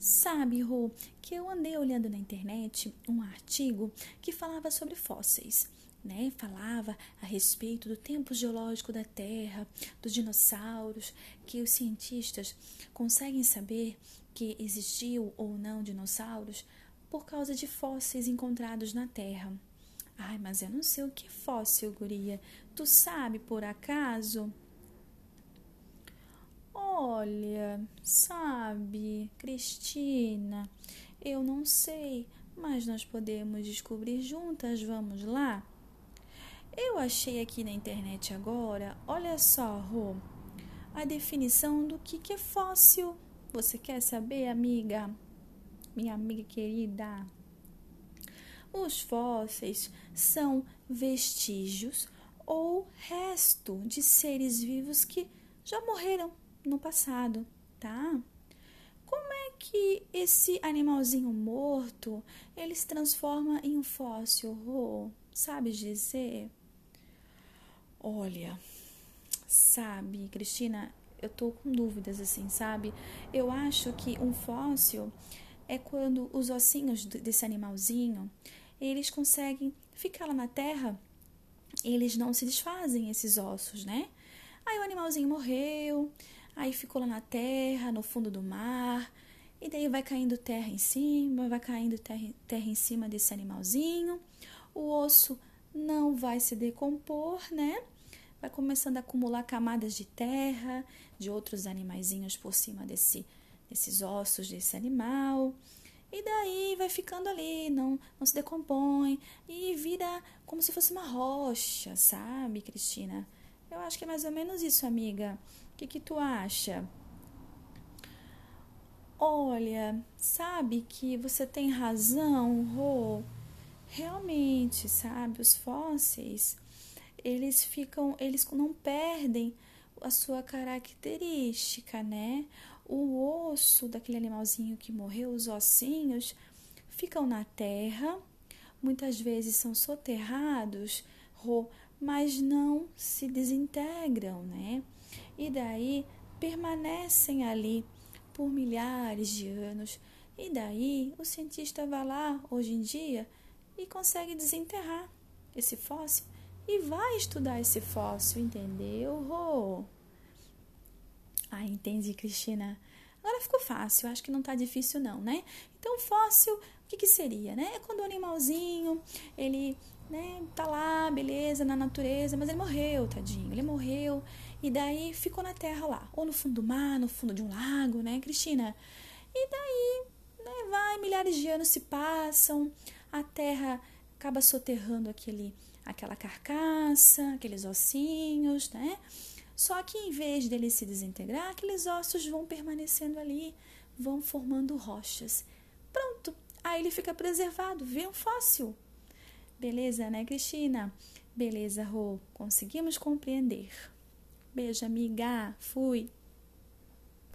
Sabe, Rô, que eu andei olhando na internet um artigo que falava sobre fósseis. Né? Falava a respeito do tempo geológico da Terra, dos dinossauros, que os cientistas conseguem saber que existiu ou não dinossauros por causa de fósseis encontrados na Terra. Ai, mas eu não sei o que é fóssil, guria. Tu sabe por acaso? Olha, sabe, Cristina, eu não sei, mas nós podemos descobrir juntas, vamos lá? Eu achei aqui na internet agora, olha só, Rô, a definição do que, que é fóssil. Você quer saber, amiga? Minha amiga querida? Os fósseis são vestígios ou resto de seres vivos que já morreram no passado, tá? Como é que esse animalzinho morto ele se transforma em um fóssil? Oh, sabe dizer? Olha, sabe, Cristina, eu tô com dúvidas assim, sabe? Eu acho que um fóssil é quando os ossinhos desse animalzinho eles conseguem ficar lá na terra, eles não se desfazem esses ossos, né? Aí o animalzinho morreu, Aí ficou lá na terra, no fundo do mar. E daí vai caindo terra em cima, vai caindo terra, terra em cima desse animalzinho. O osso não vai se decompor, né? Vai começando a acumular camadas de terra, de outros animaizinhos por cima desse, desses ossos desse animal. E daí vai ficando ali, não, não se decompõe e vira como se fosse uma rocha, sabe, Cristina? Eu acho que é mais ou menos isso, amiga que, que tu acha? Olha, sabe que você tem razão, Rô. Realmente, sabe, os fósseis, eles ficam, eles não perdem a sua característica, né? O osso daquele animalzinho que morreu, os ossinhos, ficam na terra, muitas vezes são soterrados, mas não se desintegram, né? e daí permanecem ali por milhares de anos. E daí o cientista vai lá hoje em dia e consegue desenterrar esse fóssil e vai estudar esse fóssil, entendeu? Oh. Ah, entendi, Cristina. Agora ficou fácil, acho que não tá difícil não, né? Então, fóssil, que, que seria, né? É quando o animalzinho, ele, né, tá lá, beleza, na natureza, mas ele morreu, tadinho, ele morreu e daí ficou na terra lá, ou no fundo do mar, no fundo de um lago, né, Cristina? E daí, né, vai, milhares de anos se passam, a terra acaba soterrando aquele, aquela carcaça, aqueles ossinhos, né? Só que em vez dele se desintegrar, aqueles ossos vão permanecendo ali, vão formando rochas. Aí ele fica preservado, vê um fóssil. Beleza, né, Cristina? Beleza, Rô, conseguimos compreender. Beijo, amiga. Fui.